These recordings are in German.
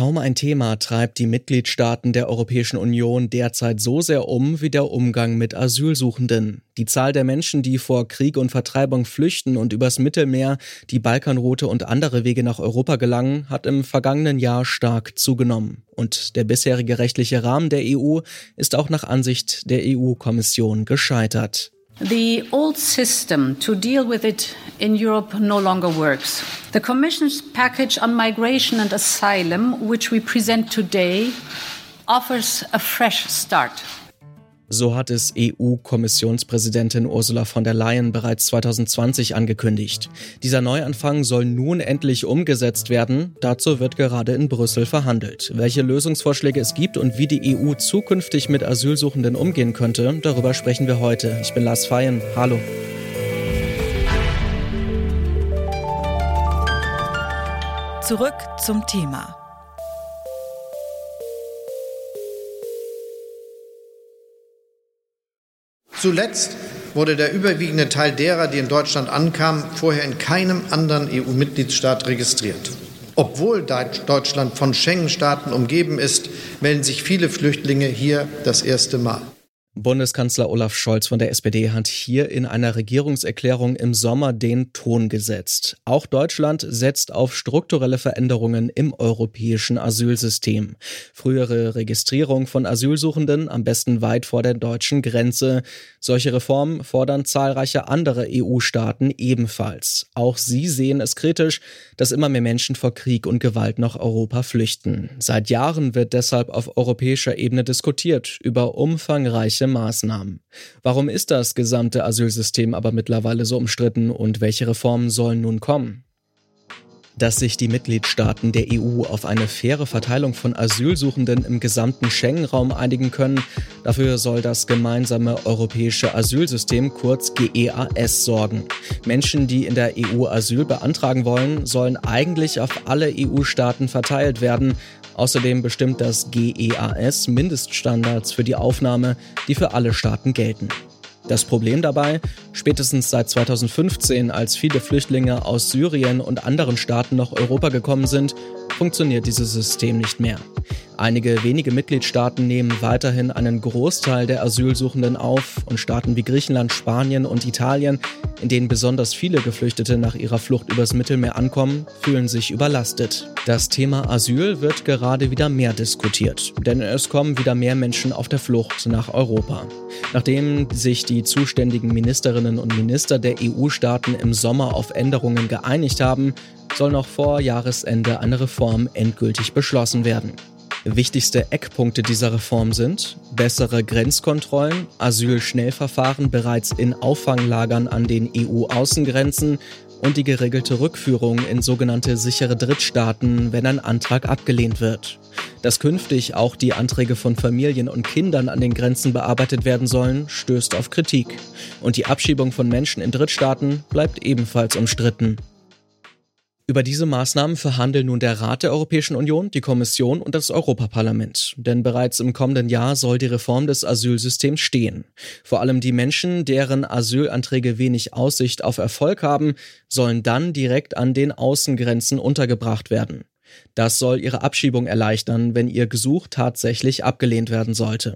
Kaum ein Thema treibt die Mitgliedstaaten der Europäischen Union derzeit so sehr um wie der Umgang mit Asylsuchenden. Die Zahl der Menschen, die vor Krieg und Vertreibung flüchten und übers Mittelmeer, die Balkanroute und andere Wege nach Europa gelangen, hat im vergangenen Jahr stark zugenommen. Und der bisherige rechtliche Rahmen der EU ist auch nach Ansicht der EU-Kommission gescheitert. The old system to deal with it in Europe no longer works. The Commission's package on migration and asylum, which we present today, offers a fresh start. So hat es EU-Kommissionspräsidentin Ursula von der Leyen bereits 2020 angekündigt. Dieser Neuanfang soll nun endlich umgesetzt werden. Dazu wird gerade in Brüssel verhandelt. Welche Lösungsvorschläge es gibt und wie die EU zukünftig mit Asylsuchenden umgehen könnte, darüber sprechen wir heute. Ich bin Lars Feyen. Hallo. Zurück zum Thema. Zuletzt wurde der überwiegende Teil derer, die in Deutschland ankamen, vorher in keinem anderen EU-Mitgliedsstaat registriert. Obwohl Deutschland von Schengen-Staaten umgeben ist, melden sich viele Flüchtlinge hier das erste Mal. Bundeskanzler Olaf Scholz von der SPD hat hier in einer Regierungserklärung im Sommer den Ton gesetzt. Auch Deutschland setzt auf strukturelle Veränderungen im europäischen Asylsystem. Frühere Registrierung von Asylsuchenden am besten weit vor der deutschen Grenze. Solche Reformen fordern zahlreiche andere EU-Staaten ebenfalls. Auch sie sehen es kritisch, dass immer mehr Menschen vor Krieg und Gewalt nach Europa flüchten. Seit Jahren wird deshalb auf europäischer Ebene diskutiert über umfangreiche welche Maßnahmen. Warum ist das gesamte Asylsystem aber mittlerweile so umstritten und welche Reformen sollen nun kommen? dass sich die Mitgliedstaaten der EU auf eine faire Verteilung von Asylsuchenden im gesamten Schengen-Raum einigen können. Dafür soll das gemeinsame europäische Asylsystem kurz GEAS sorgen. Menschen, die in der EU Asyl beantragen wollen, sollen eigentlich auf alle EU-Staaten verteilt werden. Außerdem bestimmt das GEAS Mindeststandards für die Aufnahme, die für alle Staaten gelten. Das Problem dabei, spätestens seit 2015, als viele Flüchtlinge aus Syrien und anderen Staaten nach Europa gekommen sind, funktioniert dieses System nicht mehr. Einige wenige Mitgliedstaaten nehmen weiterhin einen Großteil der Asylsuchenden auf und Staaten wie Griechenland, Spanien und Italien, in denen besonders viele Geflüchtete nach ihrer Flucht übers Mittelmeer ankommen, fühlen sich überlastet. Das Thema Asyl wird gerade wieder mehr diskutiert, denn es kommen wieder mehr Menschen auf der Flucht nach Europa. Nachdem sich die zuständigen Ministerinnen und Minister der EU-Staaten im Sommer auf Änderungen geeinigt haben, soll noch vor Jahresende eine Reform endgültig beschlossen werden. Wichtigste Eckpunkte dieser Reform sind bessere Grenzkontrollen, Asylschnellverfahren bereits in Auffanglagern an den EU-Außengrenzen und die geregelte Rückführung in sogenannte sichere Drittstaaten, wenn ein Antrag abgelehnt wird. Dass künftig auch die Anträge von Familien und Kindern an den Grenzen bearbeitet werden sollen, stößt auf Kritik. Und die Abschiebung von Menschen in Drittstaaten bleibt ebenfalls umstritten. Über diese Maßnahmen verhandeln nun der Rat der Europäischen Union, die Kommission und das Europaparlament. Denn bereits im kommenden Jahr soll die Reform des Asylsystems stehen. Vor allem die Menschen, deren Asylanträge wenig Aussicht auf Erfolg haben, sollen dann direkt an den Außengrenzen untergebracht werden. Das soll ihre Abschiebung erleichtern, wenn ihr Gesuch tatsächlich abgelehnt werden sollte.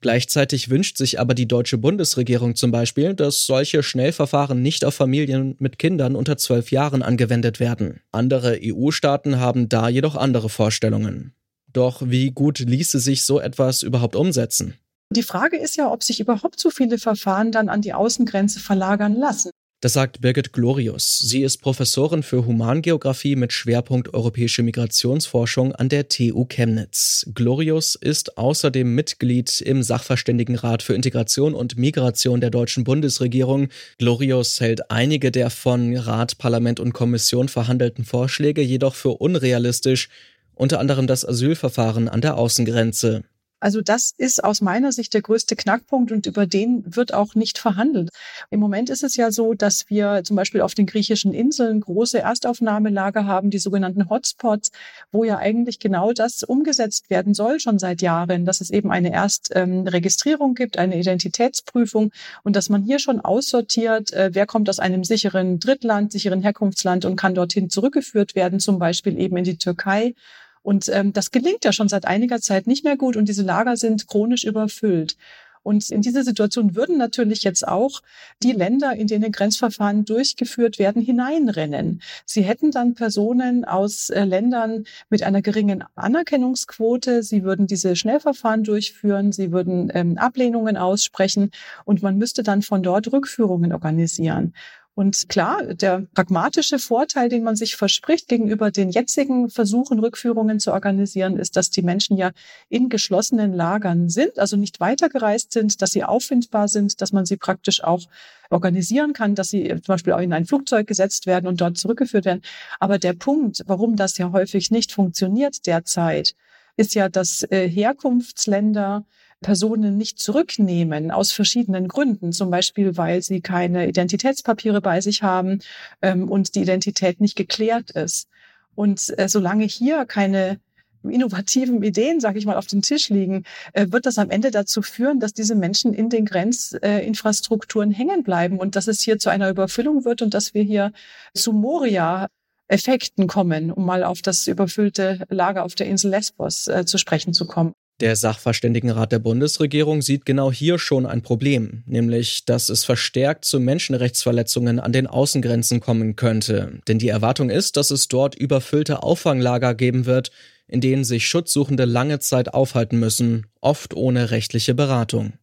Gleichzeitig wünscht sich aber die deutsche Bundesregierung zum Beispiel, dass solche Schnellverfahren nicht auf Familien mit Kindern unter zwölf Jahren angewendet werden. Andere EU-Staaten haben da jedoch andere Vorstellungen. Doch wie gut ließe sich so etwas überhaupt umsetzen? Die Frage ist ja, ob sich überhaupt so viele Verfahren dann an die Außengrenze verlagern lassen. Das sagt Birgit Glorius. Sie ist Professorin für Humangeographie mit Schwerpunkt europäische Migrationsforschung an der TU Chemnitz. Glorius ist außerdem Mitglied im Sachverständigenrat für Integration und Migration der deutschen Bundesregierung. Glorius hält einige der von Rat, Parlament und Kommission verhandelten Vorschläge jedoch für unrealistisch, unter anderem das Asylverfahren an der Außengrenze. Also das ist aus meiner Sicht der größte Knackpunkt und über den wird auch nicht verhandelt. Im Moment ist es ja so, dass wir zum Beispiel auf den griechischen Inseln große Erstaufnahmelager haben, die sogenannten Hotspots, wo ja eigentlich genau das umgesetzt werden soll schon seit Jahren, dass es eben eine Erstregistrierung gibt, eine Identitätsprüfung und dass man hier schon aussortiert, äh, wer kommt aus einem sicheren Drittland, sicheren Herkunftsland und kann dorthin zurückgeführt werden, zum Beispiel eben in die Türkei Und ähm, das gelingt ja schon seit einiger Zeit nicht mehr gut und diese Lager sind chronisch überfüllt. Und in diese Situation würden natürlich jetzt auch die Länder, in denen Grenzverfahren durchgeführt werden, hineinrennen. Sie hätten dann Personen aus äh, Ländern mit einer geringen Anerkennungsquote. Sie würden diese Schnellverfahren durchführen. Sie würden ähm, Ablehnungen aussprechen und man müsste dann von dort Rückführungen organisieren. Und klar, der pragmatische Vorteil, den man sich verspricht gegenüber den jetzigen Versuchen, Rückführungen zu organisieren, ist, dass die Menschen ja in geschlossenen Lagern sind, also nicht weitergereist sind, dass sie auffindbar sind, dass man sie praktisch auch organisieren kann, dass sie zum Beispiel auch in ein Flugzeug gesetzt werden und dort zurückgeführt werden. Aber der Punkt, warum das ja häufig nicht funktioniert derzeit, ist ja, dass äh, Herkunftsländer Personen nicht zurücknehmen aus verschiedenen Gründen, zum Beispiel weil sie keine Identitätspapiere bei sich haben ähm, und die Identität nicht geklärt ist. Und äh, solange hier keine innovativen Ideen, sage ich mal, auf dem Tisch liegen, äh, wird das am Ende dazu führen, dass diese Menschen in den Grenzinfrastrukturen hängen bleiben und dass es hier zu einer Überfüllung wird und dass wir hier zu Moria Effekten kommen, um mal auf das überfüllte Lager auf der Insel Lesbos äh, zu sprechen zu kommen. Der Sachverständigenrat der Bundesregierung sieht genau hier schon ein Problem, nämlich dass es verstärkt zu Menschenrechtsverletzungen an den Außengrenzen kommen könnte. Denn die Erwartung ist, dass es dort überfüllte Auffanglager geben wird, in denen sich Schutzsuchende lange Zeit aufhalten müssen, oft ohne rechtliche Beratung.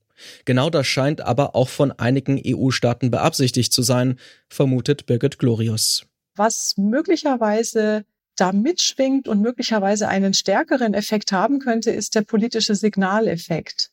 Genau das scheint aber auch von einigen EU-Staaten beabsichtigt zu sein, vermutet Birgit Glorius. Was möglicherweise da mitschwingt und möglicherweise einen stärkeren Effekt haben könnte, ist der politische Signaleffekt.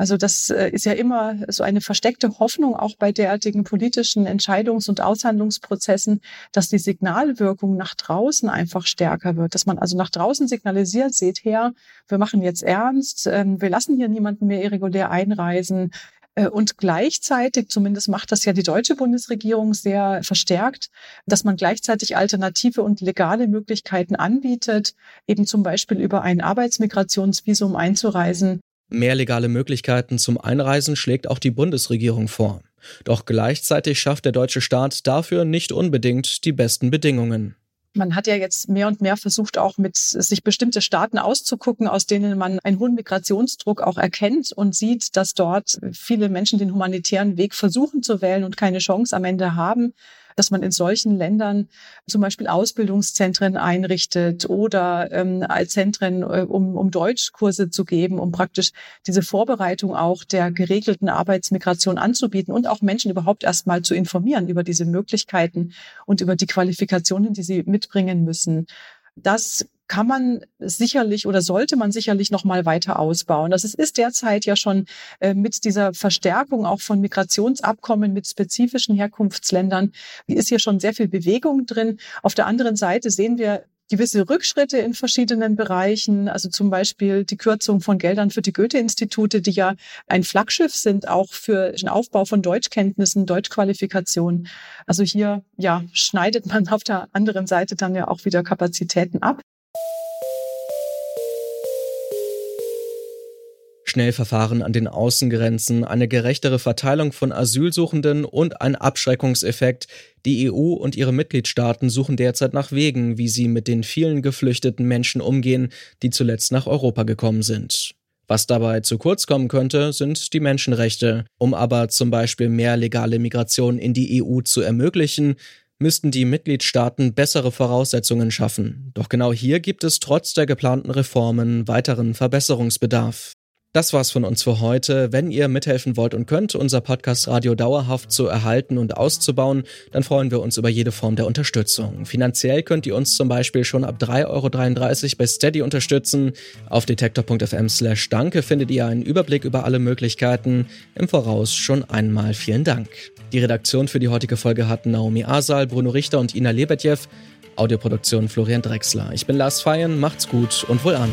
Also das äh, ist ja immer so eine versteckte Hoffnung auch bei derartigen politischen Entscheidungs- und Aushandlungsprozessen, dass die Signalwirkung nach draußen einfach stärker wird, dass man also nach draußen signalisiert, seht her, wir machen jetzt ernst, ähm, wir lassen hier niemanden mehr irregulär einreisen, und gleichzeitig, zumindest macht das ja die deutsche Bundesregierung sehr verstärkt, dass man gleichzeitig alternative und legale Möglichkeiten anbietet, eben zum Beispiel über ein Arbeitsmigrationsvisum einzureisen. Mehr legale Möglichkeiten zum Einreisen schlägt auch die Bundesregierung vor. Doch gleichzeitig schafft der deutsche Staat dafür nicht unbedingt die besten Bedingungen. Man hat ja jetzt mehr und mehr versucht, auch mit sich bestimmte Staaten auszugucken, aus denen man einen hohen Migrationsdruck auch erkennt und sieht, dass dort viele Menschen den humanitären Weg versuchen zu wählen und keine Chance am Ende haben dass man in solchen Ländern zum Beispiel Ausbildungszentren einrichtet oder ähm, Zentren, äh, um, um Deutschkurse zu geben, um praktisch diese Vorbereitung auch der geregelten Arbeitsmigration anzubieten und auch Menschen überhaupt erstmal zu informieren über diese Möglichkeiten und über die Qualifikationen, die sie mitbringen müssen. Das kann man sicherlich oder sollte man sicherlich noch mal weiter ausbauen. Das ist derzeit ja schon äh, mit dieser Verstärkung auch von Migrationsabkommen mit spezifischen Herkunftsländern ist hier schon sehr viel Bewegung drin. Auf der anderen Seite sehen wir gewisse Rückschritte in verschiedenen Bereichen, also zum Beispiel die Kürzung von Geldern für die Goethe-Institute, die ja ein Flaggschiff sind, auch für den Aufbau von Deutschkenntnissen, Deutschqualifikationen. Also hier, ja, schneidet man auf der anderen Seite dann ja auch wieder Kapazitäten ab. Schnellverfahren an den Außengrenzen, eine gerechtere Verteilung von Asylsuchenden und ein Abschreckungseffekt. Die EU und ihre Mitgliedstaaten suchen derzeit nach Wegen, wie sie mit den vielen geflüchteten Menschen umgehen, die zuletzt nach Europa gekommen sind. Was dabei zu kurz kommen könnte, sind die Menschenrechte. Um aber zum Beispiel mehr legale Migration in die EU zu ermöglichen, müssten die Mitgliedstaaten bessere Voraussetzungen schaffen. Doch genau hier gibt es trotz der geplanten Reformen weiteren Verbesserungsbedarf. Das war's von uns für heute. Wenn ihr mithelfen wollt und könnt, unser Podcast Radio dauerhaft zu erhalten und auszubauen, dann freuen wir uns über jede Form der Unterstützung. Finanziell könnt ihr uns zum Beispiel schon ab 3,33 Euro bei Steady unterstützen. Auf detektor.fm slash danke findet ihr einen Überblick über alle Möglichkeiten. Im Voraus schon einmal vielen Dank. Die Redaktion für die heutige Folge hatten Naomi Asal, Bruno Richter und Ina Lebetjew. Audioproduktion Florian Drexler. Ich bin Lars Feyen, macht's gut und wohl an.